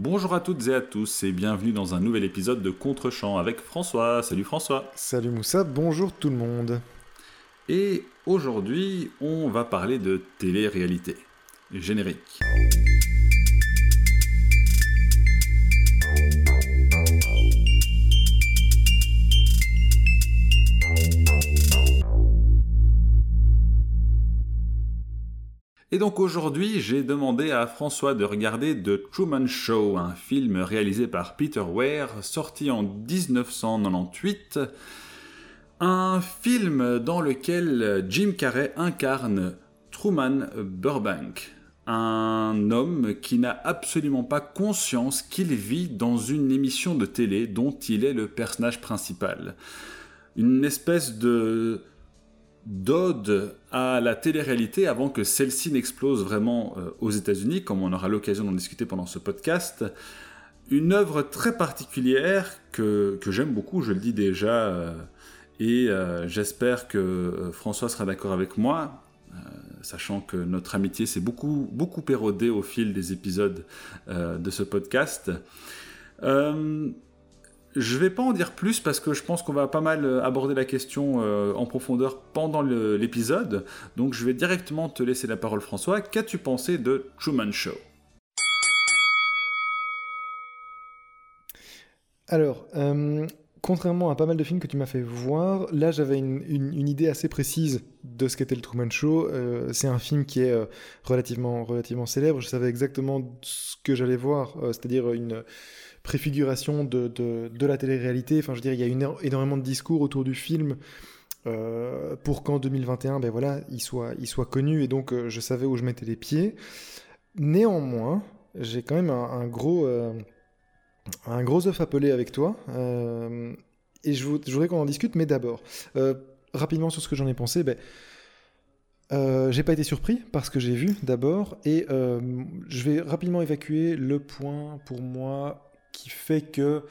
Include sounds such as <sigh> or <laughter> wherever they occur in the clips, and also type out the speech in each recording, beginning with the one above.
Bonjour à toutes et à tous et bienvenue dans un nouvel épisode de Contre-champ avec François. Salut François. Salut Moussa, bonjour tout le monde. Et aujourd'hui, on va parler de télé-réalité. Générique. Et donc aujourd'hui, j'ai demandé à François de regarder The Truman Show, un film réalisé par Peter Weir, sorti en 1998. Un film dans lequel Jim Carrey incarne Truman Burbank, un homme qui n'a absolument pas conscience qu'il vit dans une émission de télé dont il est le personnage principal. Une espèce de d'ode à la télé-réalité avant que celle-ci n'explose vraiment euh, aux États-Unis, comme on aura l'occasion d'en discuter pendant ce podcast. Une œuvre très particulière que, j'aime beaucoup, je le dis déjà, euh, et euh, j'espère que François sera d'accord avec moi, sachant que notre amitié s'est beaucoup, beaucoup érodée au fil des épisodes de ce podcast. Je vais pas en dire plus parce que je pense qu'on va pas mal euh, aborder la question euh, en profondeur pendant l'épisode. Donc je vais directement te laisser la parole François. Qu'as-tu pensé de Truman Show? Alors, euh, contrairement à pas mal de films que tu m'as fait voir, là j'avais une, idée assez précise de ce qu'était le Truman Show. c'est un film qui est relativement, relativement célèbre. Je savais exactement ce que j'allais voir, c'est-à-dire une préfiguration de, de, la télé-réalité. Enfin, je dire, il y a une, énormément de discours autour du film euh, pour qu'en 2021, ben voilà, il soit, il soit connu et donc euh, je savais où je mettais les pieds. Néanmoins, j'ai quand même un, gros, euh, un gros œuf appelé avec toi et je, voudrais qu'on en discute, mais d'abord, rapidement sur ce que j'en ai pensé, ben, j'ai pas été surpris parce que j'ai vu d'abord et je vais rapidement évacuer le point pour moi qui fait que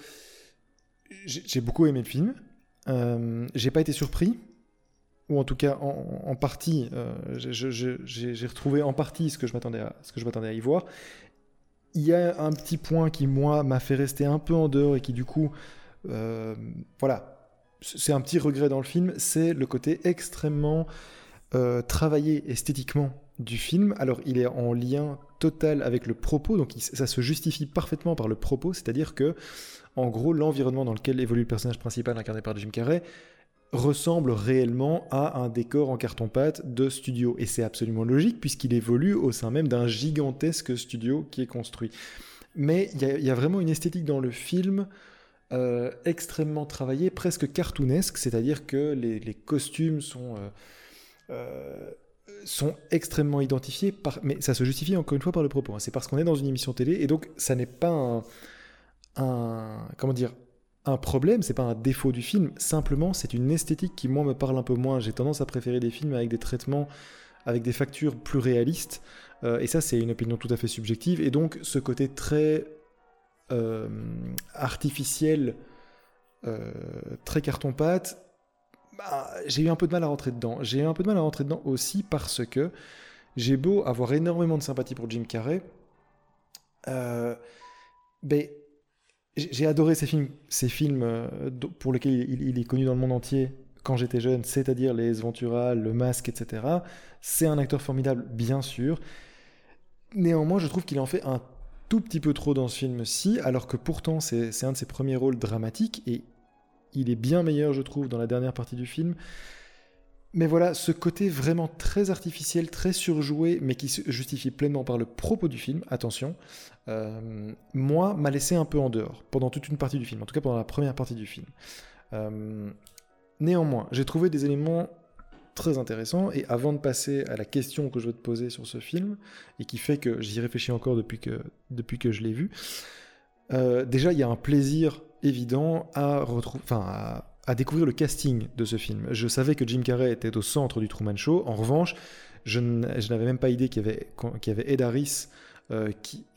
j'ai beaucoup aimé le film. Euh, j'ai pas été surpris, ou en tout cas en, partie, euh, j'ai retrouvé en partie ce que je m'attendais à, ce que je m'attendais à y voir. Il y a un petit point qui moi m'a fait rester un peu en dehors et qui du coup, euh, voilà, c'est un petit regret dans le film, c'est le côté extrêmement travaillé esthétiquement du film. Alors il est en lien total avec le propos, donc ça se justifie parfaitement par le propos, c'est-à-dire que, en gros, l'environnement dans lequel évolue le personnage principal incarné par Jim Carrey ressemble réellement à un décor en carton-pâte de studio. Et c'est absolument logique puisqu'il évolue au sein même d'un gigantesque studio qui est construit. Mais il y, a vraiment une esthétique dans le film euh, extrêmement travaillée, presque cartoonesque, c'est-à-dire que les, costumes sont... Euh, euh, sont extrêmement identifiés, par... mais ça se justifie encore une fois par le propos. Hein. C'est parce qu'on est dans une émission télé, et donc ça n'est pas un, comment dire, un problème, c'est pas un défaut du film. Simplement, c'est une esthétique qui moi me parle un peu moins. J'ai tendance à préférer des films avec des traitements, avec des factures plus réalistes, euh, et ça c'est une opinion tout à fait subjective. Et donc ce côté très euh, artificiel, euh, très carton-pâte, bah, j'ai eu un peu de mal à rentrer dedans. J'ai eu un peu de mal à rentrer dedans aussi parce que j'ai beau avoir énormément de sympathie pour Jim Carrey, euh, ben, j'ai adoré ces films, films euh, pour lesquels il, est connu dans le monde entier quand j'étais jeune, c'est-à-dire les Ventura, Le Masque, etc. C'est un acteur formidable, bien sûr. Néanmoins, je trouve qu'il en fait un tout petit peu trop dans ce film-ci, alors que pourtant c'est un de ses premiers rôles dramatiques et il est bien meilleur, je trouve, dans la dernière partie du film. Mais voilà, ce côté vraiment très artificiel, très surjoué, mais qui se justifie pleinement par le propos du film, attention, euh, moi, m'a laissé un peu en dehors pendant toute une partie du film, en tout cas pendant la première partie du film. Euh, néanmoins, j'ai trouvé des éléments très intéressants, et avant de passer à la question que je veux te poser sur ce film, et qui fait que j'y réfléchis encore depuis que, je l'ai vu, euh, déjà, il y a un plaisir évident à, enfin, découvrir le casting de ce film. Je savais que Jim Carrey était au centre du Truman Show. En revanche, je n'avais même pas idée qu'il y avait, qu'il Ed Harris euh,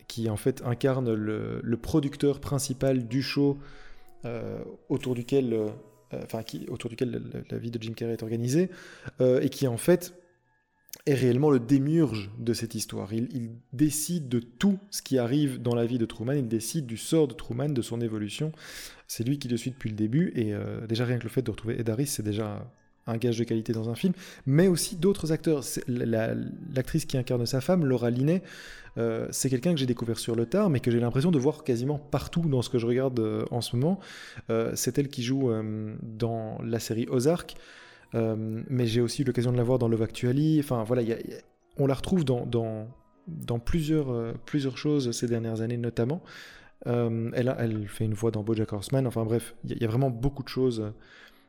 qui, en fait incarne le, producteur principal du show euh, autour duquel, enfin, qui, autour duquel la, vie de Jim Carrey est organisée, et qui en fait est réellement le démiurge de cette histoire. Il, décide de tout ce qui arrive dans la vie de Truman, il décide du sort de Truman, de son évolution. C'est lui qui le suit depuis le début, et euh, déjà rien que le fait de retrouver Ed Harris, c'est déjà un gage de qualité dans un film, mais aussi d'autres acteurs. L'actrice qui incarne sa femme, Laura Linney, euh, c'est quelqu'un que j'ai découvert sur le tard, mais que j'ai l'impression de voir quasiment partout dans ce que je regarde euh, en ce moment. c'est elle qui joue dans la série Ozark. Euh, mais j'ai aussi eu l'occasion de la voir dans Love Actually. Enfin, voilà, on la retrouve dans, euh, plusieurs choses ces dernières années, notamment. Euh, elle, fait une voix dans Bojack Horseman. Enfin, bref, il y, a vraiment beaucoup de choses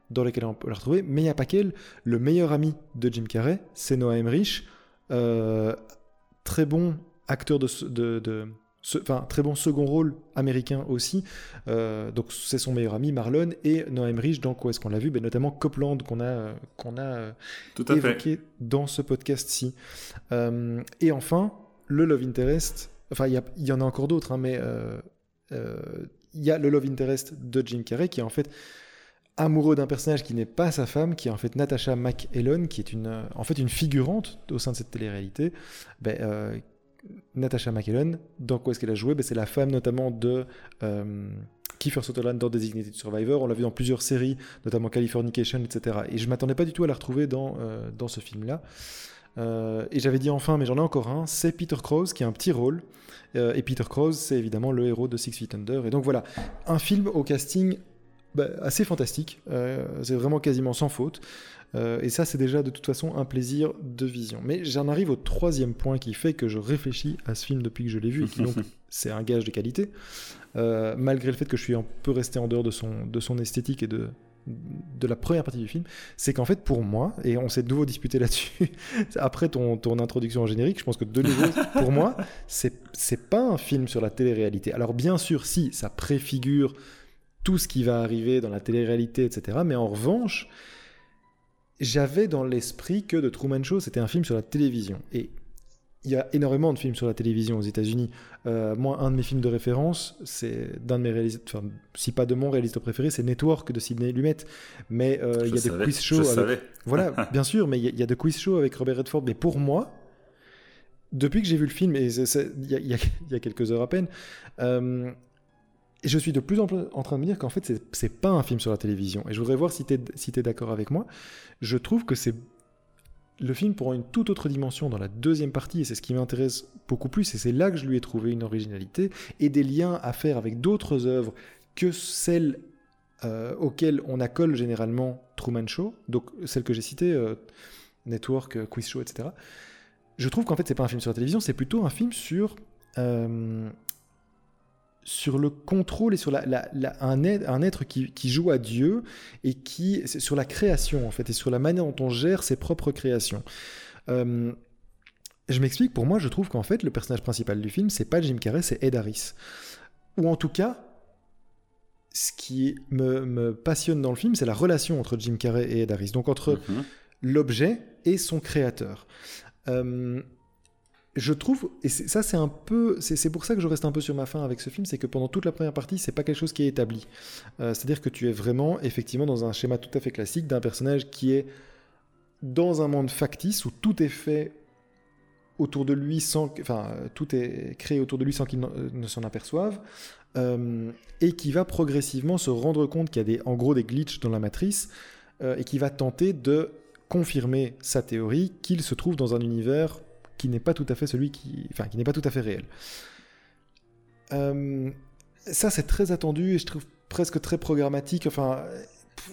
dans lesquelles on peut la retrouver. Mais il n'y a pas qu'elle. Le meilleur ami de Jim Carrey, c'est Noah Emmerich. très bon acteur de enfin très bon second rôle américain aussi. Euh, donc c'est son meilleur ami Marlon et Noam Rich dans quoi est-ce qu'on l'a vu? Ben, Notamment Copland qu'on a, qu'on a euh, évoqué dans ce podcast-ci. Euh, et enfin, le Love Interest, enfin il y, y, en a encore d'autres, hein, mais il y a le Love Interest de Jim Carrey qui est en fait amoureux d'un personnage qui n'est pas sa femme, qui est en fait Natasha McElhone, qui est une, en fait une figurante au sein de cette télé-réalité, ben, Natasha McKellen, dans quoi est-ce qu'elle a joué? Ben, C'est la femme notamment de euh, Kiefer Sutherland dans Designated Survivor. On l'a vu dans plusieurs séries, notamment Californication, etc. Et je m'attendais pas du tout à la retrouver dans, euh, dans ce film-là. Euh, et j'avais dit enfin, mais j'en ai encore un, c'est Peter Krause qui a un petit rôle. et Peter Krause, c'est évidemment le héros de Six Feet Under. Et donc voilà, un film au casting bah, assez fantastique. c'est vraiment quasiment sans faute. Euh, et ça, c'est déjà de toute façon un plaisir de vision. Mais j'en arrive au troisième point qui fait que je réfléchis à ce film depuis que je l'ai vu, et qui donc <laughs> c'est un gage de qualité, euh, malgré le fait que je suis un peu resté en dehors de son, de son esthétique et de, de la première partie du film, c'est qu'en fait pour moi, et on s'est de nouveau disputé là-dessus, <laughs> après ton, ton introduction en générique, je pense que de nouveau, <laughs> pour moi, c'est, c'est pas un film sur la télé-réalité. Alors bien sûr, si, ça préfigure tout ce qui va arriver dans la télé-réalité, etc. Mais en revanche, j'avais dans l'esprit que The Truman Show, c'était un film sur la télévision. Et il y a énormément de films sur la télévision aux États-Unis. Euh, moi, un de mes films de référence, c'est d'un de mes réalisateurs, enfin, si pas de mon réalisateur préféré, c'est Network de Sidney Lumet. Mais euh, il y a des quiz shows. Avec... <laughs> Voilà, bien sûr, mais il y, a des quiz shows avec Robert Redford. Mais pour moi, depuis que j'ai vu le film, et il y, y, a quelques heures à peine, euh, et je suis de plus en plus en train de me dire qu'en fait, c'est pas un film sur la télévision. Et je voudrais voir si tu es, si d'accord avec moi. Je trouve que c'est. Le film prend une toute autre dimension dans la deuxième partie, et c'est ce qui m'intéresse beaucoup plus, et c'est là que je lui ai trouvé une originalité, et des liens à faire avec d'autres œuvres que celles euh, auxquelles on accole généralement Truman Show, donc celles que j'ai citées, euh, Network, euh, Quiz Show, etc. Je trouve qu'en fait, c'est pas un film sur la télévision, c'est plutôt un film sur sur le contrôle et sur la, un, être, un, être, qui, joue à Dieu et qui sur la création en fait et sur la manière dont on gère ses propres créations. Euh, je m'explique. Pour moi, je trouve qu'en fait le personnage principal du film c'est pas Jim Carrey, c'est Ed Harris. Ou en tout cas, ce qui me, passionne dans le film, c'est la relation entre Jim Carrey et Ed Harris. Donc entre mm-hmm. l'objet et son créateur. Euh, je trouve, et ça c'est un peu, c'est pour ça que je reste un peu sur ma fin avec ce film, c'est que pendant toute la première partie, c'est pas quelque chose qui est établi. Euh, c'est-à-dire que tu es vraiment, effectivement, dans un schéma tout à fait classique d'un personnage qui est dans un monde factice où tout est fait autour de lui sans, enfin, tout est créé autour de lui sans qu'il ne s'en aperçoive, euh, et qui va progressivement se rendre compte qu'il y a des, en gros des glitches dans la matrice, euh, et qui va tenter de confirmer sa théorie qu'il se trouve dans un univers qui n'est pas tout à fait celui qui, enfin, qui n'est pas tout à fait réel. Euh, ça, c'est très attendu et je trouve presque très programmatique. Enfin,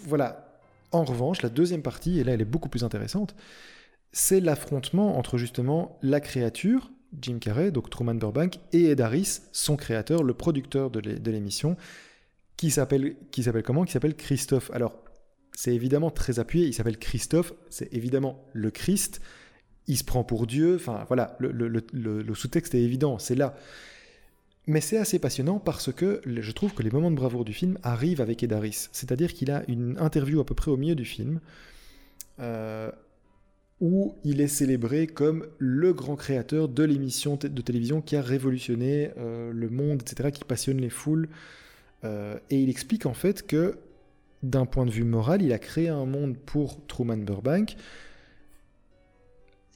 voilà. En revanche, la deuxième partie, et là, elle est beaucoup plus intéressante, c'est l'affrontement entre justement la créature, Jim Carrey, donc Truman Burbank, et Ed Harris, son créateur, le producteur de l'émission, qui s'appelle qui s'appelle comment? Qui s'appelle Christophe. Alors, c'est évidemment très appuyé. Il s'appelle Christophe. C'est évidemment le Christ il se prend pour Dieu. Enfin, voilà, le, sous-texte est évident, c'est là. Mais c'est assez passionnant parce que je trouve que les moments de bravoure du film arrivent avec Edaris. C'est-à-dire qu'il a une interview à peu près au milieu du film euh, où il est célébré comme le grand créateur de l'émission de télévision qui a révolutionné euh, le monde, etc., qui passionne les foules. Euh, et il explique en fait que d'un point de vue moral, il a créé un monde pour Truman Burbank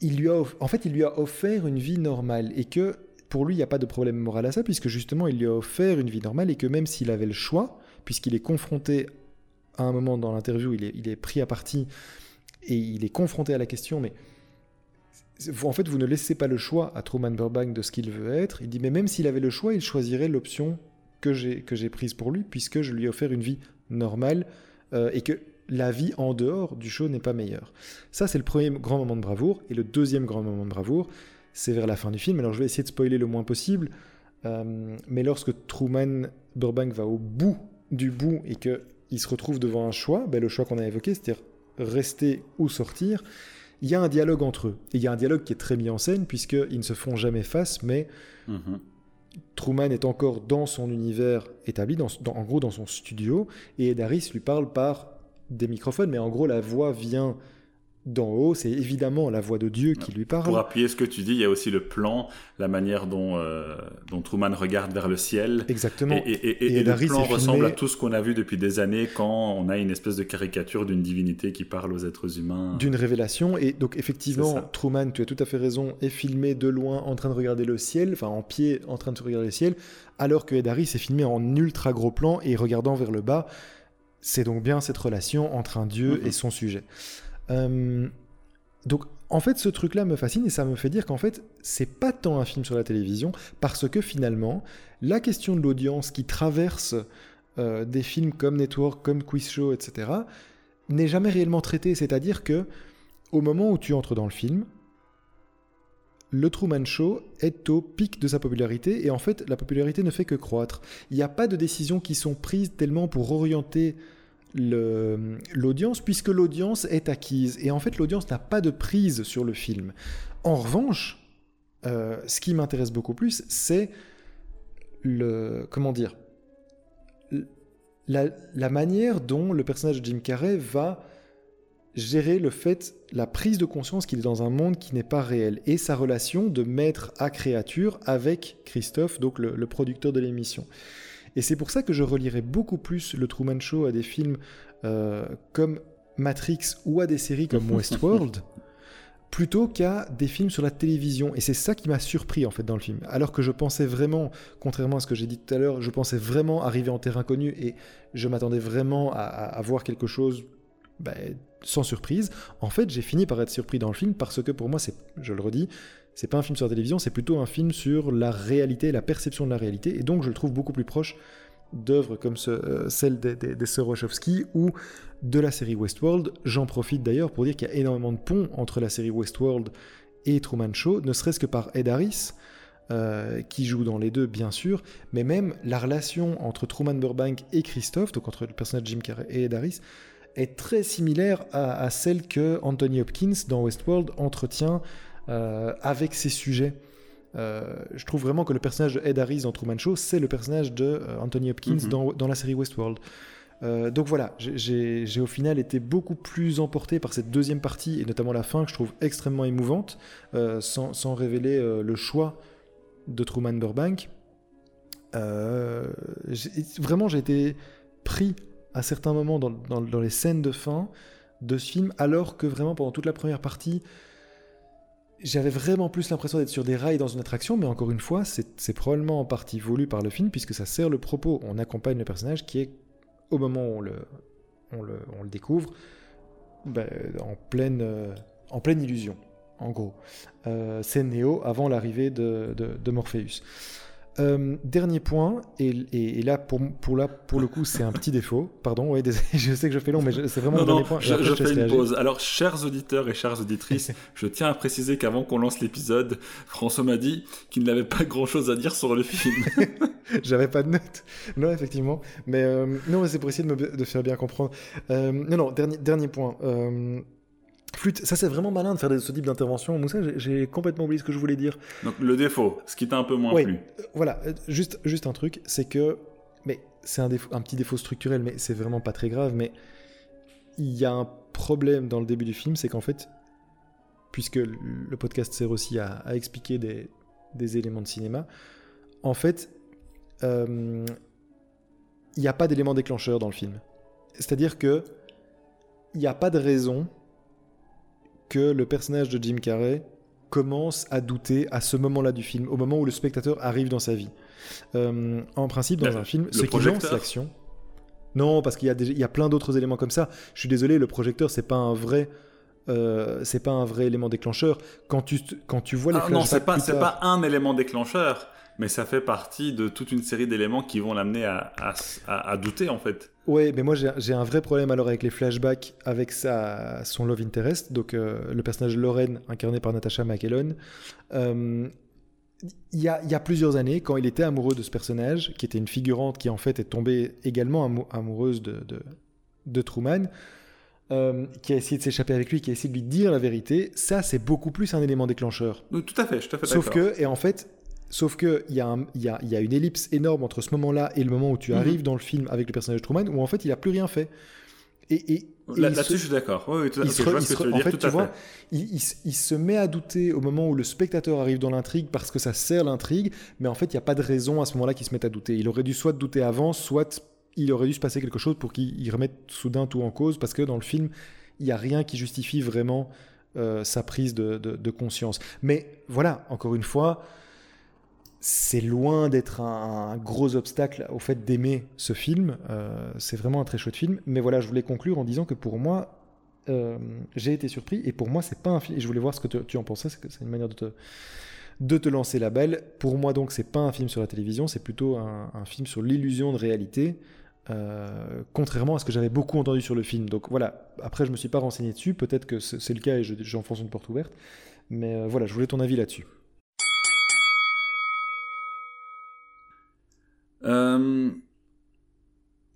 il lui a, en fait, il lui a offert une vie normale et que pour lui, il n'y a pas de problème moral à ça, puisque justement, il lui a offert une vie normale et que même s'il avait le choix, puisqu'il est confronté à un moment dans l'interview, il est, il est pris à partie et il est confronté à la question, mais en fait, vous ne laissez pas le choix à Truman Burbank de ce qu'il veut être. Il dit, mais même s'il avait le choix, il choisirait l'option que j'ai prise pour lui, puisque je lui ai offert une vie normale euh, et que la vie en dehors du show n'est pas meilleure. Ça, c'est le premier grand moment de bravoure. Et le deuxième grand moment de bravoure, c'est vers la fin du film. Alors, je vais essayer de spoiler le moins possible. Euh, mais lorsque Truman Burbank va au bout du bout et qu'il se retrouve devant un choix, ben, le choix qu'on a évoqué, c'est-à-dire rester ou sortir, il y a un dialogue entre eux. Et il y a un dialogue qui est très mis en scène, puisqu'ils ne se font jamais face, mais mhm. Truman est encore dans son univers établi, dans, en gros dans son studio, et Ed Harris lui parle par des microphones, mais en gros la voix vient d'en haut, c'est évidemment la voix de Dieu qui lui parle. Pour appuyer ce que tu dis, il y a aussi le plan, la manière dont, euh, dont Truman regarde vers le ciel. Exactement. Et, et, le plan ressemble à tout ce qu'on a vu depuis des années quand on a une espèce de caricature d'une divinité qui parle aux êtres humains. D'une révélation. Et donc effectivement, Truman, tu as tout à fait raison, est filmé de loin en train de regarder le ciel, enfin en pied en train de regarder le ciel, alors que Ed Harris est filmé en ultra gros plan et regardant vers le bas. C'est donc bien cette relation entre un dieu mm-hmm. et son sujet. Euh, donc en fait, ce truc-là me fascine et ça me fait dire qu'en fait, c'est pas tant un film sur la télévision parce que finalement, la question de l'audience qui traverse euh, des films comme Network, comme Quiz Show, etc., n'est jamais réellement traitée. C'est-à-dire que au moment où tu entres dans le film, le Truman Show est au pic de sa popularité et en fait, la popularité ne fait que croître. Il n'y a pas de décisions qui sont prises tellement pour orienter l'audience puisque l'audience est acquise. Et en fait, l'audience n'a pas de prise sur le film. En revanche, euh, ce qui m'intéresse beaucoup plus, c'est le. Comment dire la, la, manière dont le personnage de Jim Carrey va gérer le fait, la prise de conscience qu'il est dans un monde qui n'est pas réel et sa relation de maître à créature avec Christophe, donc le producteur de l'émission. Et c'est pour ça que je relierai beaucoup plus le Truman Show à des films euh, comme Matrix ou à des séries comme <laughs> Westworld, plutôt qu'à des films sur la télévision. Et c'est ça qui m'a surpris en fait dans le film. Alors que je pensais vraiment, contrairement à ce que j'ai dit tout à l'heure, je pensais vraiment arriver en terrain connu et je m'attendais vraiment à, voir quelque chose ben, sans surprise. En fait, j'ai fini par être surpris dans le film parce que pour moi, c'est, je le redis, c'est pas un film sur la télévision, c'est plutôt un film sur la réalité, la perception de la réalité, et donc je le trouve beaucoup plus proche d'œuvres comme euh, celle des, des, Wachowski ou de la série Westworld. J'en profite d'ailleurs pour dire qu'il y a énormément de ponts entre la série Westworld et Truman Show, ne serait-ce que par Ed Harris, euh, qui joue dans les deux bien sûr, mais même la relation entre Truman Burbank et Christophe, donc entre le personnage de Jim Carrey et Ed Harris, est très similaire à, à celle que Anthony Hopkins dans Westworld entretient euh, avec ses sujets. Euh, je trouve vraiment que le personnage de Ed Harris dans Truman Show, c'est le personnage de euh, Anthony Hopkins mhm. dans, dans, la série Westworld. donc voilà, j'ai au final été beaucoup plus emporté par cette deuxième partie, et notamment la fin, que je trouve extrêmement émouvante, sans, sans, révéler le choix de Truman Burbank. vraiment, j'ai été pris à certains moments dans, les scènes de fin de ce film, alors que vraiment pendant toute la première partie, j'avais vraiment plus l'impression d'être sur des rails dans une attraction, mais encore une fois, c'est probablement en partie voulu par le film, puisque ça sert le propos. On accompagne le personnage qui est, au moment où on le, découvre, ben, en, pleine, euh, en pleine illusion, en gros. Euh, c'est Neo avant l'arrivée de Morpheus. Euh, dernier point, et, là, pour, pour, là, pour le coup, c'est un petit défaut. Pardon, ouais, <laughs> je sais que je fais long, mais c'est vraiment le dernier point. Je, fais une pause. Alors, chers auditeurs et chères auditrices, <laughs> je tiens à préciser qu'avant qu'on lance l'épisode, François m'a dit qu'il n'avait pas grand chose à dire sur le film. <laughs> J'avais pas de notes. Non, effectivement. Mais euh, non, c'est pour essayer de me de faire bien comprendre. Euh, non, non, dernier, dernier point. Flûte, ça c'est vraiment malin de faire ce type d'intervention. Moussa, j'ai complètement oublié ce que je voulais dire. Donc le défaut, ce qui t'a un peu moins plu. Euh, voilà, euh, juste, juste un truc, c'est que, mais c'est un, un petit défaut structurel, mais c'est vraiment pas très grave, mais il y a un problème dans le début du film, c'est qu'en fait, puisque le podcast sert aussi à, expliquer des, des, éléments de cinéma, en fait, euh, il n'y a pas d'élément déclencheur dans le film. C'est-à-dire que il n'y a pas de raison que le personnage de Jim Carrey commence à douter à ce moment-là du film, au moment où le spectateur arrive dans sa vie. Euh, en principe, dans un film, ce qui lance l'action. Non, parce qu'il y, a y a plein d'autres éléments comme ça. Je suis désolé, le projecteur, c'est pas un vrai. Euh, c'est pas un vrai élément déclencheur. Quand tu, quand tu vois les ah, Non, c'est pas, c'est pas un élément déclencheur, mais ça fait partie de toute une série d'éléments qui vont l'amener à, à, douter en fait. Ouais, mais moi j'ai un vrai problème alors avec les flashbacks avec sa, son love interest, donc euh, le personnage Lorraine incarné par Natasha McElhone. Euh, il y, a, il y, a, plusieurs années, quand il était amoureux de ce personnage, qui était une figurante qui en fait est tombée également amoureuse de, de, de Truman, euh, qui a essayé de s'échapper avec lui, qui a essayé de lui dire la vérité, ça c'est beaucoup plus un élément déclencheur. tout à fait, je te fais Sauf que, et en fait, Sauf qu'il y, a y, a, y a une ellipse énorme entre ce moment-là et le moment où tu mhm. arrives dans le film avec le personnage de Truman, où en fait il n'a plus rien fait. Et, et, Là-dessus, je suis d'accord. Oui, tout à fait. en fait, tu vois, il, se met à douter au moment où le spectateur arrive dans l'intrigue parce que ça sert l'intrigue, mais en fait, il n'y a pas de raison à ce moment-là qu'il se mette à douter. Il aurait dû soit douter avant, soit il aurait dû se passer quelque chose pour qu'il remette soudain tout en cause, parce que dans le film, il n'y a rien qui justifie vraiment euh, sa prise de, de, conscience. Mais voilà, encore une fois, c'est loin d'être un, gros obstacle au fait d'aimer ce film. Euh, c'est vraiment un très chouette film. Mais voilà, je voulais conclure en disant que pour moi, euh, j'ai été surpris. Et pour moi, c'est pas un film. Et je voulais voir ce que tu en pensais. C'est une manière de te, de te lancer la belle. Pour moi, donc, c'est pas un film sur la télévision. C'est plutôt un, film sur l'illusion de réalité. Euh, contrairement à ce que j'avais beaucoup entendu sur le film. Donc voilà, après je me suis pas renseigné dessus, peut-être que c'est le cas et j'enfonce une porte ouverte, mais voilà, je voulais ton avis là-dessus. Euh,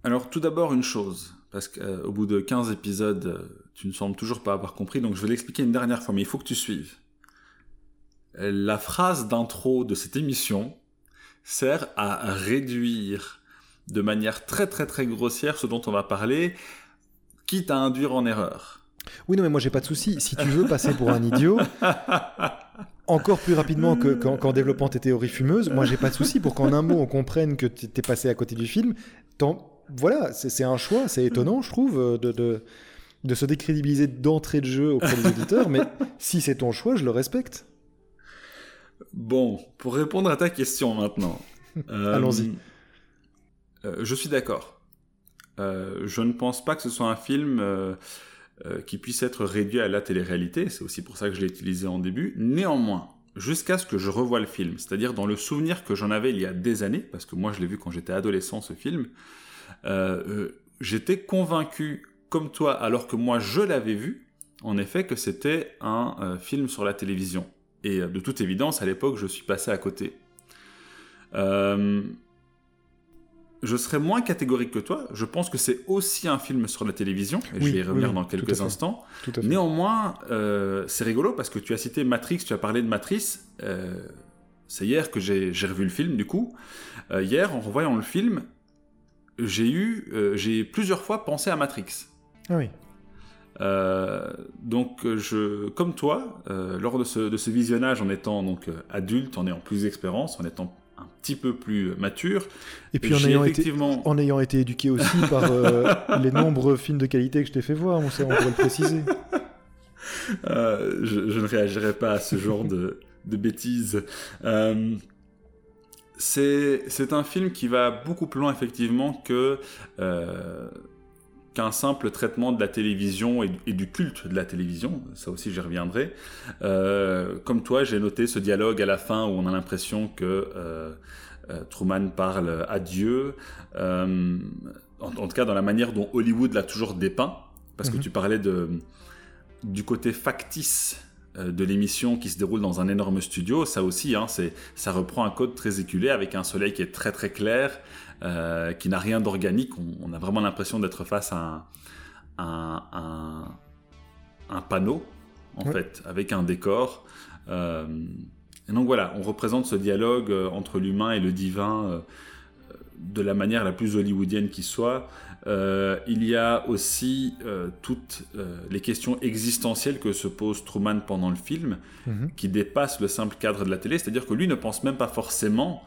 alors tout d'abord une chose, parce qu'au euh, bout de 15 épisodes, euh, tu ne sembles toujours pas avoir compris, donc je vais l'expliquer une dernière fois, mais il faut que tu suives. La phrase d'intro de cette émission sert à réduire de manière très très très grossière ce dont on va parler, quitte à induire en erreur. Oui, non, mais moi j'ai pas de souci. Si tu veux passer pour un idiot, <laughs> encore plus rapidement que qu'en développant tes théories fumeuses, moi j'ai pas de souci pour qu'en un mot on comprenne que tu es passé à côté du film. voilà, c'est un choix, c'est étonnant, je trouve, euh, de, de, de se décrédibiliser d'entrée de jeu auprès des auditeurs, mais si c'est ton choix, je le respecte. Bon, pour répondre à ta question maintenant. Allons-y. Euh, je suis d'accord. Euh, je ne pense pas que ce soit un film euh, qui puisse être réduit à la télé-réalité, c'est aussi pour ça que je l'ai utilisé en début. Néanmoins, jusqu'à ce que je revoie le film, c'est-à-dire dans le souvenir que j'en avais il y a des années, parce que moi je l'ai vu quand j'étais adolescent ce film, euh, euh, j'étais convaincu, comme toi, alors que moi je l'avais vu, en effet, que c'était un film sur la télévision. Et de toute évidence, à l'époque, je suis passé à côté. Euh, je serais moins catégorique que toi. Je pense que c'est aussi un film sur la télévision. Et je vais y revenir dans quelques instants. Néanmoins, euh, c'est rigolo parce que tu as cité Matrix, tu as parlé de Matrix. Euh, c'est hier que j'ai revu le film, du coup. Euh, hier, en revoyant le film, j'ai eu, j'ai plusieurs fois pensé à Matrix. Ah oui. donc, je, comme toi, lors de ce, de ce, visionnage, en étant donc adulte, en ayant plus d'expérience, en étant un petit peu plus mature. Et puis en ayant, été, en ayant été éduqué aussi par euh, <laughs> les nombreux films de qualité que je t'ai fait voir, on, sait, on pourrait le préciser. Euh, je, ne réagirai pas à ce genre de, de bêtises. Euh, c'est un film qui va beaucoup plus loin effectivement que qu'un simple traitement de la télévision et, du culte de la télévision. Ça aussi, j'y reviendrai. Euh, comme toi, j'ai noté ce dialogue à la fin où on a l'impression que euh, euh, Truman parle à Dieu. En, tout cas, dans la manière dont Hollywood l'a toujours dépeint. Parce que mhm. tu parlais de, du côté factice de l'émission qui se déroule dans un énorme studio, ça aussi, hein, ça reprend un code très éculé avec un soleil qui est très très clair, euh, qui n'a rien d'organique. On, a vraiment l'impression d'être face à un, un, panneau, en fait, avec un décor. Euh, et donc voilà, on représente ce dialogue euh, entre l'humain et le divin de la manière la plus hollywoodienne qui soit. il y a aussi toutes les questions existentielles que se pose Truman pendant le film, mhm. qui dépassent le simple cadre de la télé. C'est-à-dire que lui ne pense même pas forcément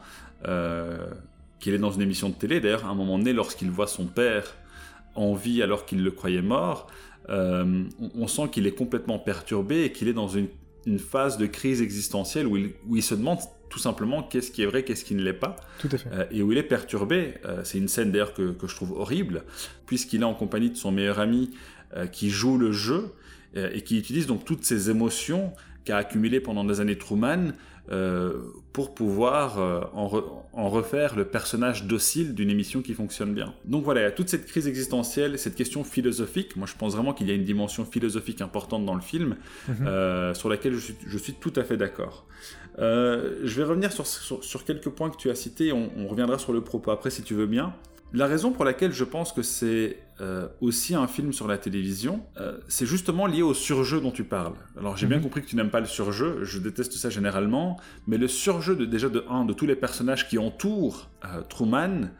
qu'il est dans une émission de télé. D'ailleurs, à un moment donné, lorsqu'il voit son père en vie alors qu'il le croyait mort, euh, on, sent qu'il est complètement perturbé et qu'il est dans une, une phase de crise existentielle où il, où il se demande tout simplement qu'est-ce qui est vrai, qu'est-ce qui ne l'est pas. Tout à fait. Euh, et où il est perturbé. Euh, c'est une scène d'ailleurs que, que, je trouve horrible, puisqu'il est en compagnie de son meilleur ami qui joue le jeu et qui utilise donc toutes ces émotions qu'a accumulées pendant des années Truman pour pouvoir en, re, en, refaire le personnage docile d'une émission qui fonctionne bien. Donc voilà, il y a toute cette crise existentielle, cette question philosophique. Moi, je pense vraiment qu'il y a une dimension philosophique importante dans le film, mm -hmm. sur laquelle je suis, je suis tout à fait d'accord. Euh, je vais revenir sur, sur, sur, quelques points que tu as cités, on, on, reviendra sur le propos après si tu veux bien. La raison pour laquelle je pense que c'est euh, aussi un film sur la télévision, euh, c'est justement lié au surjeu dont tu parles. Alors j'ai mm -hmm. bien compris que tu n'aimes pas le surjeu, je déteste ça généralement, mais le surjeu de, déjà de un de tous les personnages qui entourent euh, Truman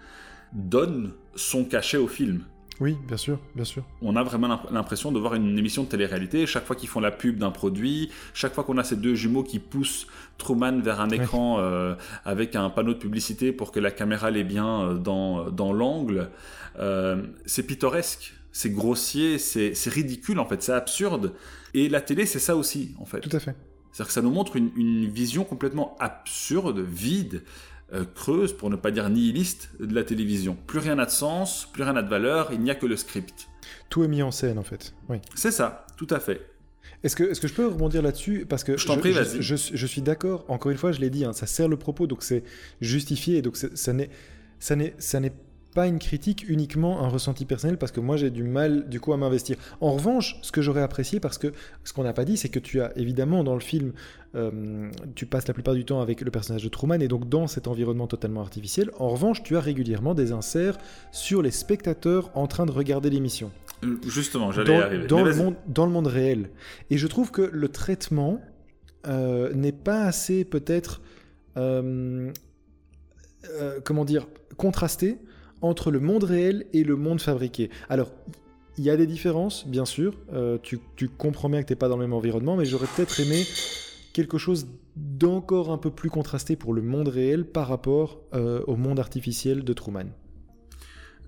donne son cachet au film. Oui, bien sûr, bien sûr. On a vraiment l'impression de voir une émission de télé-réalité. Chaque fois qu'ils font la pub d'un produit, chaque fois qu'on a ces deux jumeaux qui poussent Truman vers un écran ouais. euh, avec un panneau de publicité pour que la caméra l'ait bien euh, dans, dans l'angle, euh, c'est pittoresque, c'est grossier, c'est ridicule en fait, c'est absurde. Et la télé, c'est ça aussi en fait. Tout à fait. C'est-à-dire que ça nous montre une, une vision complètement absurde, vide, euh, creuse, pour ne pas dire nihiliste, de la télévision. Plus rien n'a de sens, plus rien n'a de valeur, il n'y a que le script. Tout est mis en scène en fait. Oui. C'est ça, tout à fait. Est-ce que, est que je peux rebondir là-dessus? Parce que je, t'en prie, je, je, je, suis d'accord, encore une fois, je l'ai dit, hein, ça sert le propos, donc c'est justifié, donc ça n'est pas une critique, uniquement un ressenti personnel, parce que moi j'ai du mal du coup à m'investir. En revanche, ce que j'aurais apprécié, parce que ce qu'on n'a pas dit, c'est que tu as évidemment dans le film, euh, tu passes la plupart du temps avec le personnage de Truman, et donc dans cet environnement totalement artificiel. En revanche, tu as régulièrement des inserts sur les spectateurs en train de regarder l'émission. Justement, j'allais arriver. Dans le, monde, dans le monde réel. Et je trouve que le traitement euh, n'est pas assez peut-être... Euh, euh, comment dire contrasté entre le monde réel et le monde fabriqué. Alors, il y a des différences, bien sûr. Euh, tu, tu, comprends bien que tu n'es pas dans le même environnement, mais j'aurais peut-être aimé quelque chose d'encore un peu plus contrasté pour le monde réel par rapport euh, au monde artificiel de Truman.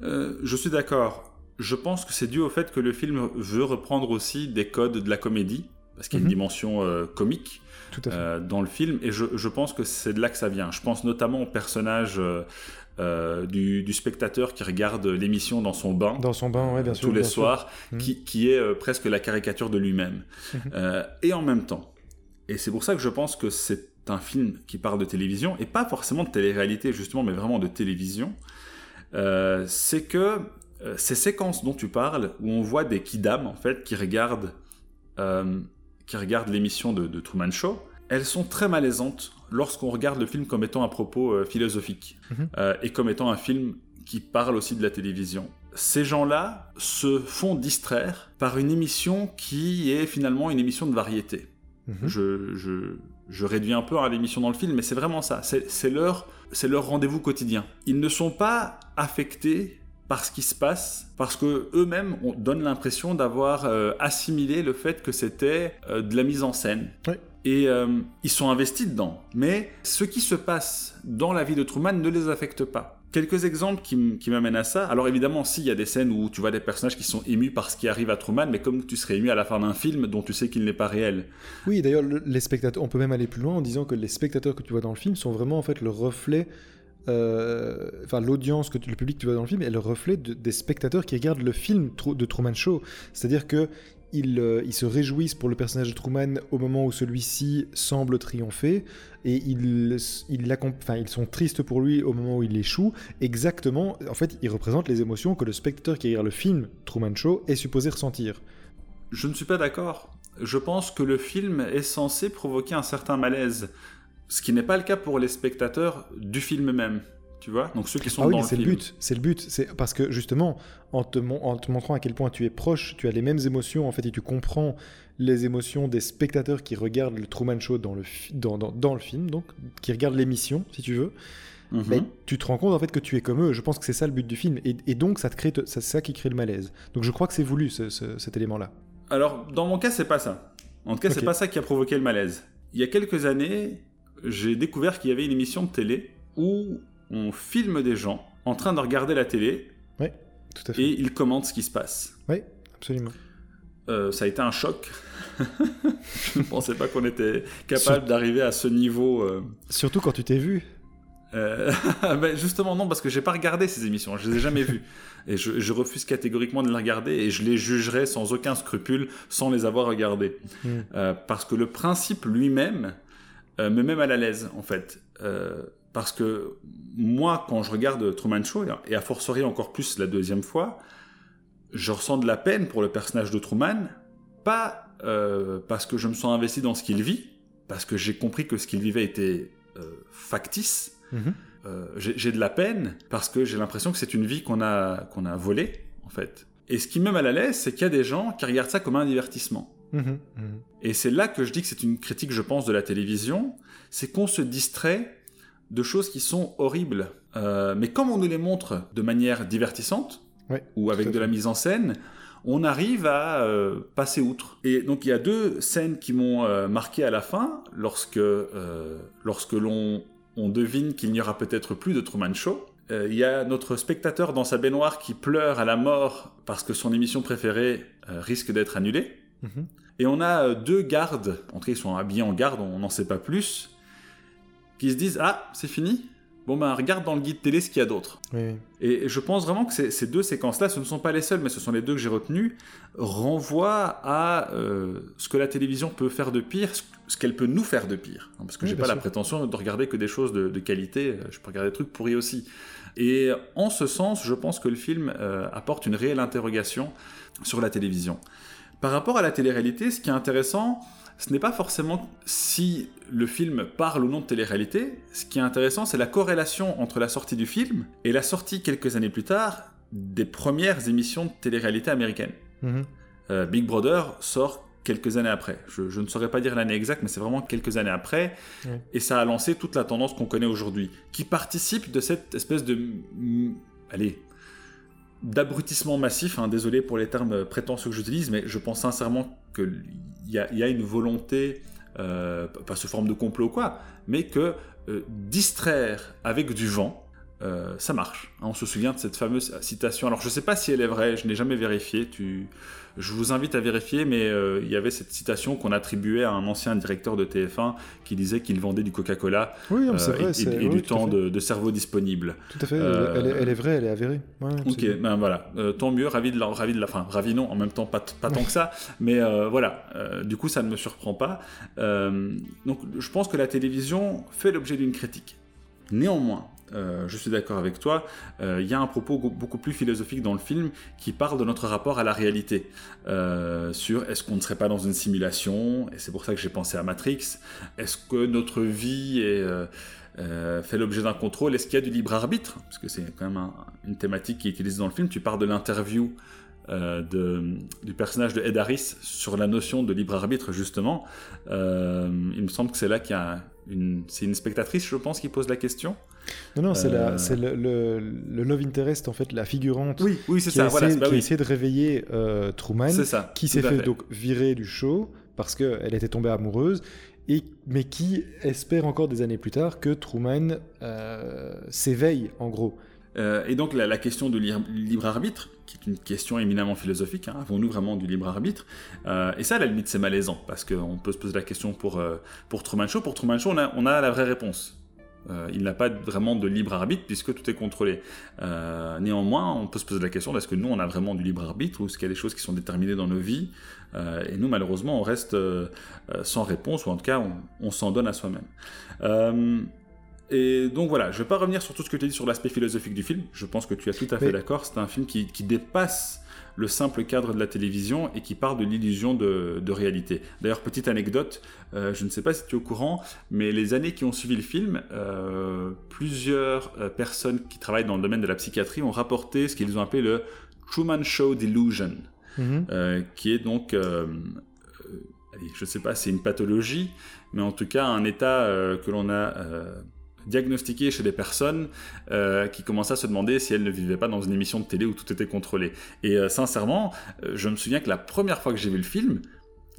Euh, je suis d'accord. Je pense que c'est dû au fait que le film veut reprendre aussi des codes de la comédie, parce qu'il y a une dimension euh, comique euh, dans le film, et je, je pense que c'est de là que ça vient. Je pense notamment au personnage euh, du, du, spectateur qui regarde l'émission dans son bain, dans son bain, ouais, bien sûr, tous les soirs, sûr. qui, qui, est euh, presque la caricature de lui-même. Mhm. euh, et en même temps, et c'est pour ça que je pense que c'est un film qui parle de télévision, et pas forcément de télé-réalité justement, mais vraiment de télévision, euh, c'est que euh, ces séquences dont tu parles, où on voit des kidam en fait qui regardent, euh, qui regardent l'émission de, de Truman Show, elles sont très malaisantes lorsqu'on regarde le film comme étant un propos euh, philosophique Mhm. euh, et comme étant un film qui parle aussi de la télévision. Ces gens-là se font distraire par une émission qui est finalement une émission de variété. Mhm. Je, je, je, réduis un peu à l'émission dans le film, mais c'est vraiment ça. C'est leur, leur rendez-vous quotidien. Ils ne sont pas affectés par ce qui se passe, parce que eux-mêmes donnent l'impression d'avoir euh, assimilé le fait que c'était euh, de la mise en scène. Oui et euh, ils sont investis dedans. Mais ce qui se passe dans la vie de Truman ne les affecte pas. Quelques exemples qui, m'amènent à ça. Alors évidemment, s'il y a des scènes où tu vois des personnages qui sont émus par ce qui arrive à Truman, mais comme tu serais ému à la fin d'un film dont tu sais qu'il n'est pas réel. Oui, d'ailleurs, les spectateurs, on peut même aller plus loin en disant que les spectateurs que tu vois dans le film sont vraiment en fait le reflet euh, enfin l'audience le public que tu vois dans le film est le reflet de, des spectateurs qui regardent le film de Truman Show c'est-à-dire que ils, euh, ils, se réjouissent pour le personnage de Truman au moment où celui-ci semble triompher et ils, ils, sont tristes pour lui au moment où il échoue. Exactement, en fait, ils représentent les émotions que le spectateur qui regarde le film Truman Show est supposé ressentir. Je ne suis pas d'accord. Je pense que le film est censé provoquer un certain malaise, ce qui n'est pas le cas pour les spectateurs du film même tu vois donc ceux qui sont ah oui, dans le c'est le but c'est le but c'est parce que justement en te, en te, montrant à quel point tu es proche tu as les mêmes émotions en fait et tu comprends les émotions des spectateurs qui regardent le Truman Show dans le dans, dans, dans le film donc qui regardent l'émission si tu veux mm -hmm. mais tu te rends compte en fait que tu es comme eux. Je pense que c'est ça le but du film. Et, et donc ça te crée c'est ça qui crée le malaise. Donc je crois que c'est voulu ce, ce, cet élément là alors dans mon cas c'est pas ça. En tout cas okay. c'est pas ça qui a provoqué le malaise. Il y a quelques années j'ai découvert qu'il y avait une émission de télé où on filme des gens en train de regarder la télé. Oui, tout à fait. Et ils commentent ce qui se passe. Oui, absolument. ça a été un choc. <laughs> je ne pensais pas qu'on était capable d'arriver à ce niveau. Surtout quand tu t'es vu. <laughs> ben justement non parce que j'ai pas regardé ces émissions, je les ai jamais vues et je, refuse catégoriquement de les regarder et je les jugerai sans aucun scrupule sans les avoir regardées hmm. parce que le principe lui-même me met mal à l'aise en fait parce que moi, quand je regarde Truman Show, et à fortiori encore plus la deuxième fois, je ressens de la peine pour le personnage de Truman, pas euh, parce que je me sens investi dans ce qu'il vit, parce que j'ai compris que ce qu'il vivait était euh, factice. Mhm. Euh, j'ai de la peine parce que j'ai l'impression que c'est une vie qu'on a, qu'on a volée, en fait. Et ce qui me met mal à l'aise, c'est qu'il y a des gens qui regardent ça comme un divertissement. Mhm. Mhm. Et c'est là que je dis que c'est une critique, je pense, de la télévision, c'est qu'on se distrait de choses qui sont horribles. Euh, mais comme on nous les montre de manière divertissante, ou avec de la mise en scène, on arrive à euh, passer outre. Et donc il y a deux scènes qui m'ont euh, marqué à la fin, lorsque, lorsque l'on on devine qu'il n'y aura peut-être plus de Truman Show. Il y a notre spectateur dans sa baignoire qui pleure à la mort parce que son émission préférée risque d'être annulée. Mhm. Et on a deux gardes, en tout cas ils sont habillés en garde, on n'en sait pas plus, qui se disent Ah, c'est fini Bon ben regarde dans le guide télé ce qu'il y a d'autre. Et je pense vraiment que ces deux séquences-là, ce ne sont pas les seules, mais ce sont les deux que j'ai retenues, renvoient à euh, ce que la télévision peut faire de pire, ce qu'elle peut nous faire de pire. Hein, parce que je j'ai pas la prétention de regarder que des choses de, qualité, euh, je peux regarder des trucs pourris aussi. Et en ce sens, je pense que le film euh, apporte une réelle interrogation sur la télévision. Par rapport à la télé-réalité, ce qui est intéressant, ce n'est pas forcément si le film parle ou non de télé-réalité. Ce qui est intéressant, c'est la corrélation entre la sortie du film et la sortie quelques années plus tard des premières émissions de télé-réalité américaines. Mhm. Euh, Big Brother sort quelques années après. Je, ne saurais pas dire l'année exacte, mais c'est vraiment quelques années après. Et ça a lancé toute la tendance qu'on connaît aujourd'hui, qui participe de cette espèce de... Allez, d'abrutissement massif, hein, désolé pour les termes prétentieux que j'utilise, mais je pense sincèrement qu'il y, a une volonté, euh, pas sous forme de complot ou quoi, mais que euh, distraire avec du vent, euh, ça marche. Hein, on se souvient de cette fameuse citation. Alors je ne sais pas si elle est vraie, je n'ai jamais vérifié. Tu... Je vous invite à vérifier, mais euh, il y avait cette citation qu'on attribuait à un ancien directeur de TF1 qui disait qu'il vendait du Coca-Cola oui, vrai, et, du temps de, cerveau disponible. Tout à fait, elle, est, vraie, elle est avérée. ok, ben voilà, tant mieux, ravi de la, ravi de la fin, ravi non, en même temps pas, pas tant que ça, mais voilà, du coup ça ne me surprend pas. donc je pense que la télévision fait l'objet d'une critique. Néanmoins, euh, je suis d'accord avec toi, euh, il y a un propos beaucoup plus philosophique dans le film qui parle de notre rapport à la réalité, euh, sur est-ce qu'on ne serait pas dans une simulation, et c'est pour ça que j'ai pensé à Matrix, est-ce que notre vie fait l'objet d'un contrôle, est-ce qu'il y a du libre arbitre, parce que c'est quand même une thématique qui est utilisée dans le film, tu parles de l'interview du personnage de Ed Harris sur la notion de libre arbitre justement. il me semble que c'est là qu'il y a une, c'est une spectatrice, je pense, qui pose la question. Non, non, c'est, euh, le, le, love interest, en fait, la figurante. Oui, oui, c'est qui ça. Essaie, bah qui a essayé de réveiller euh, Truman, ça, qui s'est fait, donc virer du show parce qu'elle était tombée amoureuse, et, mais qui espère encore des années plus tard que Truman euh, s'éveille, en gros. Et donc la, question de libre arbitre, qui est une question éminemment philosophique, hein, avons-nous vraiment du libre arbitre Et ça, à la limite, c'est malaisant, parce qu'on peut se poser la question pour, pour Truman Show. Pour Truman Show, on a, on a la vraie réponse. Euh, il n'a pas vraiment de libre arbitre puisque tout est contrôlé. Euh, néanmoins, on peut se poser la question est-ce que nous, on a vraiment du libre arbitre ou est-ce qu'il y a des choses qui sont déterminées dans nos vies euh, Et nous, malheureusement, on reste sans réponse ou en tout cas, on, s'en donne à soi-même. Et donc voilà, je ne vais pas revenir sur tout ce que tu as dit sur l'aspect philosophique du film. Je pense que tu as tout à fait d'accord. C'est un film qui, qui dépasse le simple cadre de la télévision et qui part de l'illusion de, réalité. D'ailleurs, petite anecdote, euh, je ne sais pas si tu es au courant, mais les années qui ont suivi le film, euh, plusieurs euh, personnes qui travaillent dans le domaine de la psychiatrie ont rapporté ce qu'ils ont appelé le Truman Show Delusion, mhm. qui est donc, je ne sais pas, c'est une pathologie, mais en tout cas un état que l'on a diagnostiqué chez des personnes euh, qui commençaient à se demander si elles ne vivaient pas dans une émission de télé où tout était contrôlé. Et euh, sincèrement, euh, je me souviens que la première fois que j'ai vu le film,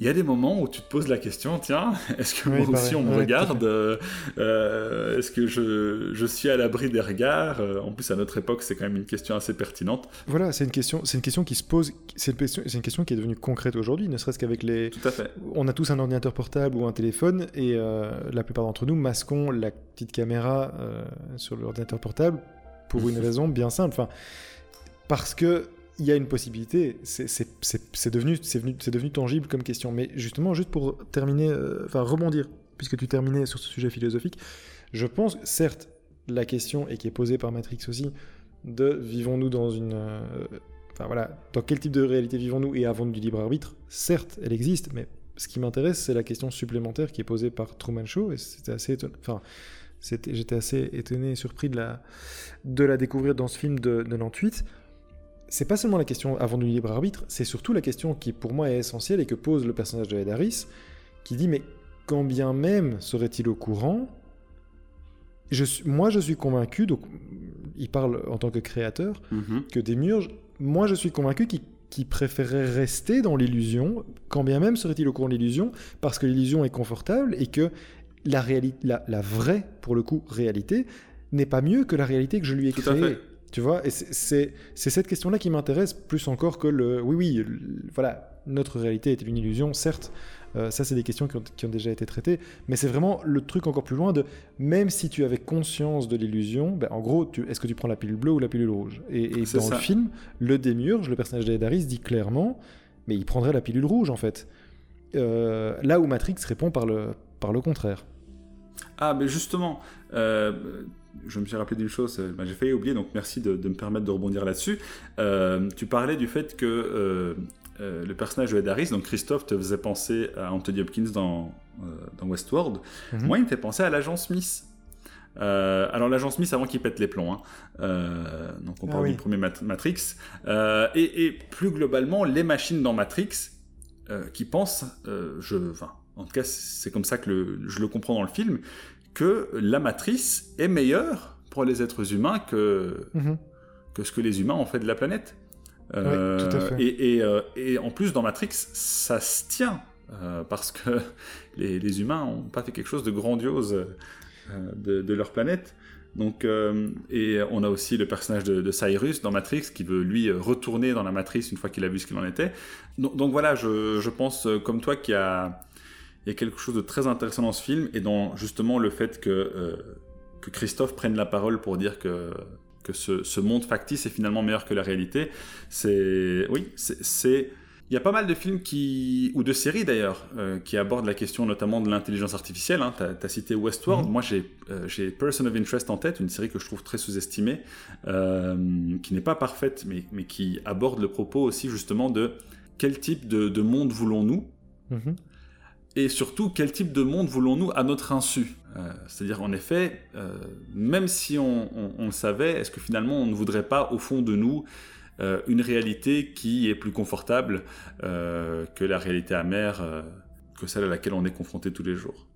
il y a des moments où tu te poses la question, tiens, <laughs> est-ce que moi aussi on me regarde <laughs> euh, euh, Est-ce que je, je, suis à l'abri des regards euh, En plus, à notre époque, c'est quand même une question assez pertinente. Voilà, c'est une question, c'est une question qui se pose. C'est une, question, une question qui est devenue concrète aujourd'hui, ne serait-ce qu'avec les. Tout à fait. On a tous un ordinateur portable ou un téléphone, et la plupart d'entre nous masquons la petite caméra sur l'ordinateur portable pour <laughs> une raison bien simple. Enfin, parce que il y a une possibilité, c'est devenu, devenu tangible comme question. Mais justement, juste pour terminer, euh, enfin rebondir, puisque tu terminais sur ce sujet philosophique, je pense, certes, la question, et qui est posée par Matrix aussi, de vivons-nous dans une... Euh, enfin voilà, dans quel type de réalité vivons-nous et avons-nous du libre arbitre? Certes, elle existe, mais ce qui m'intéresse, c'est la question supplémentaire qui est posée par Truman Show, et c'était assez. Enfin, j'étais assez étonné et surpris de la, de la découvrir dans ce film de, de 98 c'est pas seulement la question avant du libre arbitre, c'est surtout la question qui pour moi est essentielle et que pose le personnage de Ed Harris, qui dit mais quand bien même serait-il au courant je, Moi je suis convaincu, donc il parle en tant que créateur, mhm. que Demiurge, moi je suis convaincu qu'il préférerait rester dans l'illusion, quand bien même serait-il au courant de l'illusion, parce que l'illusion est confortable et que la, réalité, la, la vraie, pour le coup, réalité, n'est pas mieux que la réalité que je lui ai créée. Tu vois, et c'est cette question-là qui m'intéresse plus encore que le. Oui, oui, voilà, notre réalité est une illusion, certes. Euh, ça, c'est des questions qui ont, déjà été traitées, mais c'est vraiment le truc encore plus loin de même si tu avais conscience de l'illusion, ben, en gros, est-ce que tu prends la pilule bleue ou la pilule rouge? Et, dans le film, le démurge, le personnage d'Edaris, dit clairement, mais il prendrait la pilule rouge en fait. Euh, là où Matrix répond par le, par le contraire. Ah, mais justement, euh, je me suis rappelé d'une chose, euh, bah, j'ai failli oublier, donc merci de, me permettre de rebondir là-dessus. Euh, tu parlais du fait que euh, le personnage de Ed Harris, donc Christophe, te faisait penser à Anthony Hopkins dans, dans Westworld. Mhm. Moi, il me fait penser à l'agent Smith. alors l'agent Smith avant qu'il pète les plombs, hein. donc on ah parle du premier Matrix, et, et, plus globalement les machines dans Matrix qui pensent, je, enfin, en tout cas c'est comme ça que je le comprends dans le film, que la matrice est meilleure pour les êtres humains que, mhm. que ce que les humains ont fait de la planète. Euh, et, euh, et, en plus, dans Matrix, ça se tient, euh, parce que <laughs> les, les humains n'ont pas fait quelque chose de grandiose de, de, leur planète. Donc, et on a aussi le personnage de, Cyrus dans Matrix qui veut lui retourner dans la matrice une fois qu'il a vu ce qu'il en était. Donc, donc voilà, je, je, pense comme toi qu'il y a il y a quelque chose de très intéressant dans ce film et dans justement le fait que, euh, que Christophe prenne la parole pour dire que, que ce, monde factice est finalement meilleur que la réalité. C'est. Oui, c'est. Il y a pas mal de films qui, ou de séries d'ailleurs, euh, qui abordent la question notamment de l'intelligence artificielle. Hein. Tu as, cité Westworld. Mhm. Moi, euh, j'ai Person of Interest en tête, une série que je trouve très sous-estimée, qui n'est pas parfaite, mais, mais qui aborde le propos aussi justement de quel type de, de monde voulons-nous? Mhm. Et surtout, quel type de monde voulons-nous à notre insu? Euh, C'est-à-dire, en effet, euh, même si on, le savait, est-ce que finalement on ne voudrait pas, au fond de nous, euh, une réalité qui est plus confortable que la réalité amère, que celle à laquelle on est confronté tous les jours?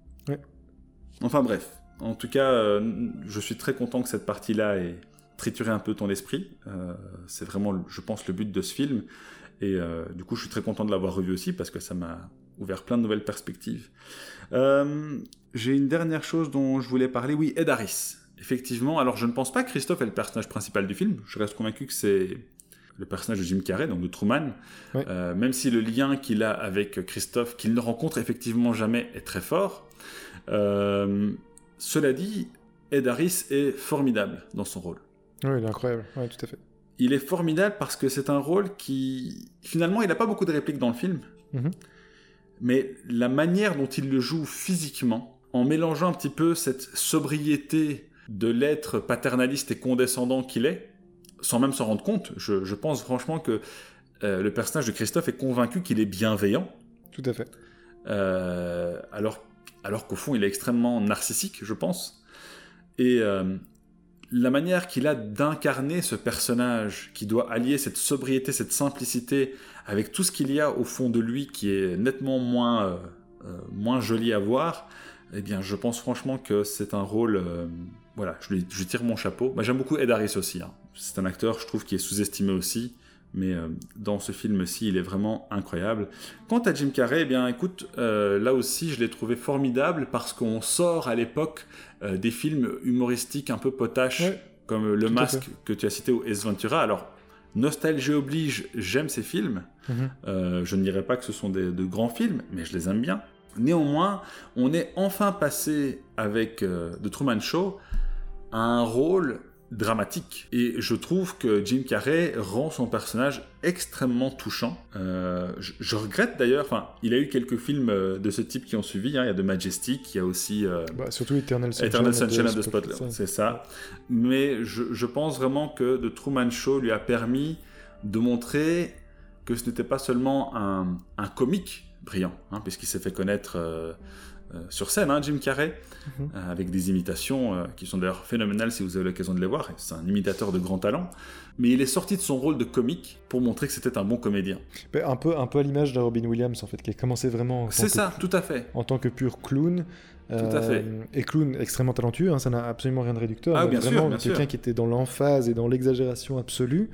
Enfin bref, en tout cas, je suis très content que cette partie-là ait trituré un peu ton esprit. C'est vraiment, je pense, le but de ce film. Et du coup, je suis très content de l'avoir revu aussi parce que ça m'a ouvert plein de nouvelles perspectives. Euh, j'ai une dernière chose dont je voulais parler. Oui, Ed Harris. Effectivement, alors je ne pense pas que Christophe est le personnage principal du film. Je reste convaincu que c'est le personnage de Jim Carrey, donc de Truman. Euh, même si le lien qu'il a avec Christophe, qu'il ne rencontre effectivement jamais, est très fort. Euh, cela dit, Ed Harris est formidable dans son rôle. Oui, il est incroyable, oui, tout à fait. Il est formidable parce que c'est un rôle qui, finalement, il n'a pas beaucoup de répliques dans le film. Mm mais la manière dont il le joue physiquement, en mélangeant un petit peu cette sobriété de l'être paternaliste et condescendant qu'il est, sans même s'en rendre compte, je, pense franchement que euh, le personnage de Christophe est convaincu qu'il est bienveillant. Tout à fait. Euh, alors alors qu'au fond, il est extrêmement narcissique, je pense. Et euh, la manière qu'il a d'incarner ce personnage qui doit allier cette sobriété, cette simplicité avec tout ce qu'il y a au fond de lui qui est nettement moins, euh, euh, moins joli à voir, eh bien, je pense franchement que c'est un rôle. Euh, voilà, je lui, tire mon chapeau. J'aime beaucoup Ed Harris aussi. Hein. C'est un acteur, je trouve, qui est sous-estimé aussi. Mais dans ce film-ci, il est vraiment incroyable. Quant à Jim Carrey, eh bien écoute, là aussi, je l'ai trouvé formidable parce qu'on sort à l'époque des films humoristiques un peu potaches, comme Le Masque que tu as cité ou Ace Ventura. Alors, nostalgie oblige, j'aime ces films. Mhm. je ne dirais pas que ce sont de grands films, mais je les aime bien. Néanmoins, on est enfin passé avec The Truman Show à un rôle dramatique. Et je trouve que Jim Carrey rend son personnage extrêmement touchant. Euh, je, regrette d'ailleurs, enfin, il a eu quelques films euh, de ce type qui ont suivi. Hein. Il y a The Majestic, il y a aussi. Euh, bah, surtout Eternal Sunshine, Eternal Sunshine of the Spotless, c'est ça. Mais je, pense vraiment que The Truman Show lui a permis de montrer que ce n'était pas seulement un, comique brillant, hein, puisqu'il s'est fait connaître euh, sur scène, hein, Jim Carrey, mhm. euh, avec des imitations euh, qui sont d'ailleurs phénoménales si vous avez l'occasion de les voir. C'est un imitateur de grand talent. Mais il est sorti de son rôle de comique pour montrer que c'était un bon comédien. un peu, un peu à l'image de Robin Williams, en fait, qui a commencé vraiment. C'est ça, tout à fait. En tant que pur clown. Tout à fait. Et clown extrêmement talentueux, hein, ça n'a absolument rien de réducteur. Ah, bien vraiment quelqu'un qui était dans l'emphase et dans l'exagération absolue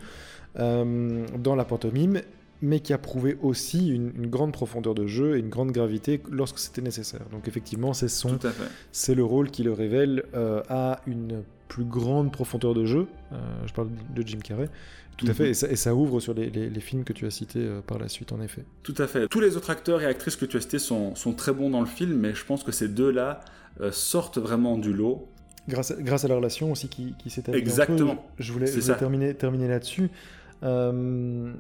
dans la pantomime mais qui a prouvé aussi une, grande profondeur de jeu et une grande gravité lorsque c'était nécessaire. Donc effectivement, c'est son, c'est le rôle qui le révèle euh, à une plus grande profondeur de jeu. Euh, je parle de Jim Carrey. Tout à mhm. fait, et ça, ouvre sur les, films que tu as cités euh, par la suite, en effet. Tout à fait. Tous les autres acteurs et actrices que tu as cités sont, très bons dans le film, mais je pense que ces deux-là sortent vraiment du lot. Grâce à, grâce à la relation aussi qui, qui s'est Exactement. Je voulais, terminer, terminer là-dessus. Euh,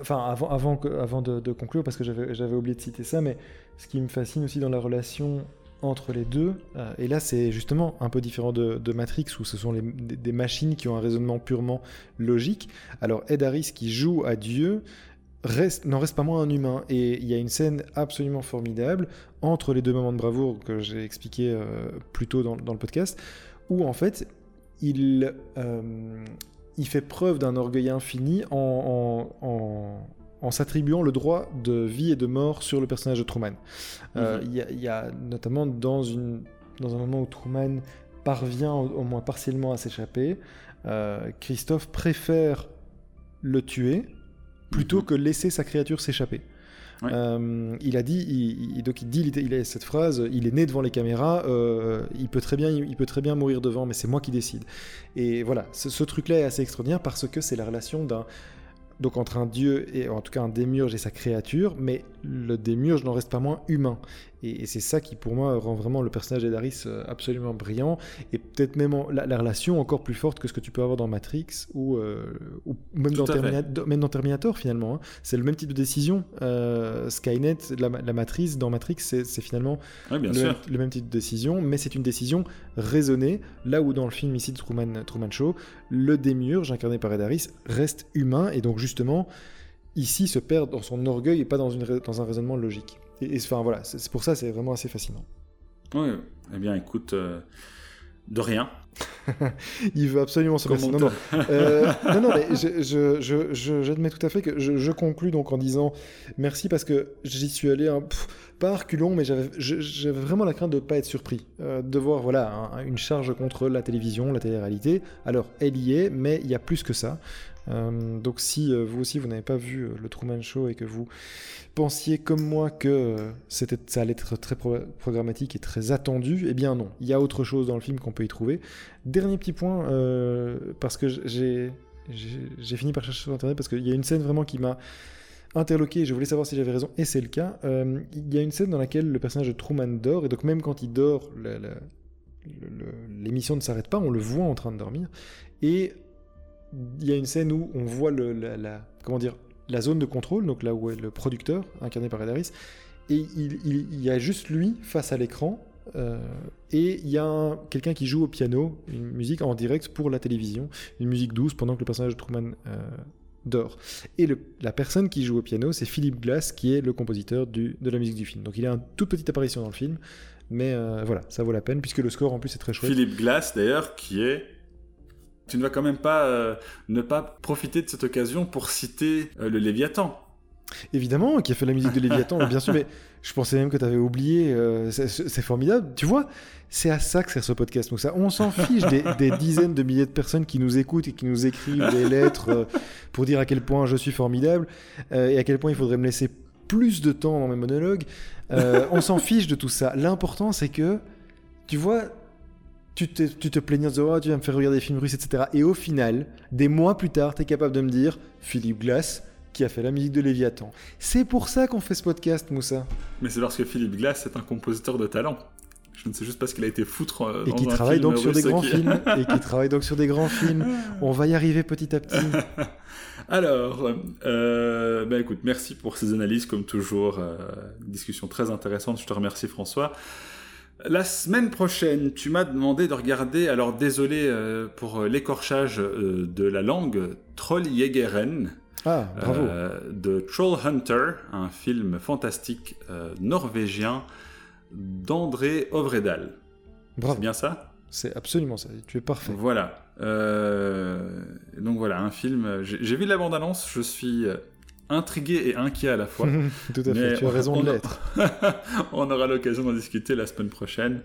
enfin, avant, avant, de, conclure, parce que j'avais oublié de citer ça, mais ce qui me fascine aussi dans la relation entre les deux, euh, et là c'est justement un peu différent de, Matrix où ce sont des, machines qui ont un raisonnement purement logique. Alors Ed Harris qui joue à Dieu n'en reste pas moins un humain et il y a une scène absolument formidable entre les deux moments de bravoure que j'ai expliqué euh, plus tôt dans, le podcast où en fait il, il fait preuve d'un orgueil infini en, en, s'attribuant le droit de vie et de mort sur le personnage de Truman. Euh, mhm. Il y, a notamment dans, une, dans un moment où Truman parvient au, moins partiellement à s'échapper, euh, Christophe préfère le tuer plutôt mhm. que laisser sa créature s'échapper. Euh, il a dit, il, donc il dit, cette phrase, il est né devant les caméras, euh, il peut très bien, il, peut très bien mourir devant, mais c'est moi qui décide. Et voilà, ce truc-là est assez extraordinaire parce que c'est la relation d'un donc entre un dieu et en tout cas un démiurge et sa créature, mais le démiurge n'en reste pas moins humain. Et, c'est ça qui pour moi rend vraiment le personnage d'Edaris euh, absolument brillant et peut-être même la, relation encore plus forte que ce que tu peux avoir dans Matrix ou, euh, même, dans même, dans Terminator finalement. Hein. C'est le même type de décision. Euh, Skynet, la, matrice dans Matrix, c'est finalement le, même type de décision, mais c'est une décision raisonnée. Là où dans le film ici de Truman, Truman Show, le démiurge incarné par Edaris reste humain et donc justement ici se perd dans son orgueil et pas dans, une, dans un raisonnement logique. Et, enfin voilà, c'est pour ça c'est vraiment assez fascinant. Oui, eh bien écoute, euh, de rien. <laughs> il veut absolument se passer. Non, non. Euh, non, non, mais j'admets je, je, tout à fait que je, conclus donc en disant merci parce que j'y suis allé un, pas reculons, mais j'avais vraiment la crainte de ne pas être surpris, euh, de voir voilà une charge contre la télévision, la télé-réalité. Alors elle y est, mais il y a plus que ça. Euh, donc si euh, vous aussi vous n'avez pas vu le Truman Show et que vous pensiez comme moi que c'était ça allait être très programmatique et très attendu, eh bien non, il y a autre chose dans le film qu'on peut y trouver. Dernier petit point, parce que j'ai j'ai fini par chercher sur internet parce qu'il y a une scène vraiment qui m'a interloqué, je voulais savoir si j'avais raison, et c'est le cas. Euh, il y a une scène dans laquelle le personnage de Truman dort, et donc même quand il dort, l'émission ne s'arrête pas, on le voit en train de dormir. Et il y a une scène où on voit la, comment dire, la zone de contrôle, donc là où est le producteur, incarné par Ed et il, y a juste lui face à l'écran, euh, et il y a quelqu'un qui joue au piano, une musique en direct pour la télévision, une musique douce pendant que le personnage de Truman euh, d'or. Et la personne qui joue au piano, c'est Philippe Glass, qui est le compositeur de la musique du film. Donc il a une toute petite apparition dans le film, mais euh, voilà, ça vaut la peine, puisque le score en plus est très chouette. Philippe Glass, d'ailleurs, qui est... Tu ne vas quand même pas euh, ne pas profiter de cette occasion pour citer euh, le Léviathan. Évidemment, qui a fait la musique de <laughs> Léviathan, bien sûr, mais je pensais même que tu avais oublié. euh, c'est- formidable. Tu vois, c'est à ça que sert ce podcast, Moussa. On s'en fiche des, des dizaines de milliers de personnes qui nous écoutent et qui nous écrivent des lettres euh, pour dire à quel point je suis formidable euh, et à quel point il faudrait me laisser plus de temps dans mes monologues. On s'en fiche de tout ça. L'important, c'est que, tu vois, tu te, tu te plaignais en disant Oh, tu vas me faire regarder des films russes, etc. Et au final, des mois plus tard, tu es capable de me dire Philippe Glass, qui a fait la musique de Léviathan. C'est pour ça qu'on fait ce podcast, Moussa. Mais c'est parce que Philippe Glass est un compositeur de talent. Je ne sais juste pas ce qu'il a été foutre euh, Et qui travaille film donc sur des grands qui- films. <laughs> Et qui travaille donc sur des grands films. On va y arriver petit à petit. <laughs> Alors, euh, bah écoute, merci pour ces analyses, comme toujours. euh, discussion très intéressante. Je te remercie, François. La semaine prochaine, tu m'as demandé de regarder, alors désolé euh, pour l'écorchage euh, de la langue, Trolljägeren Ah, bravo. euh, de Troll Hunter, un film fantastique euh, norvégien d'André Ovredal. bravo. C'est bien ça? C'est absolument ça. Tu es parfait. Voilà. Euh, donc voilà, un film. J'ai vu la bande-annonce, je suis euh, intrigué et inquiet à la fois. <laughs> Tout à fait. Tu as raison on- de l'être. <laughs> on aura l'occasion d'en discuter la semaine prochaine.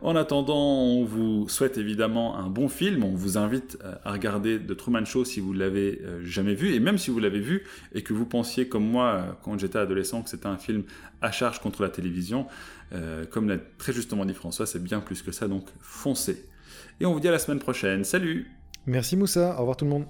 En attendant, on vous souhaite évidemment un bon film. On vous invite euh, à regarder The Truman Show si vous l'avez euh, jamais vu. Et même si vous l'avez vu et que vous pensiez, comme moi, euh, quand j'étais adolescent, que c'était un film à charge contre la télévision, euh, comme l'a très justement dit François, c'est bien plus que ça. Donc foncez. Et on vous dit à la semaine prochaine. Salut Merci Moussa. Au revoir tout le monde.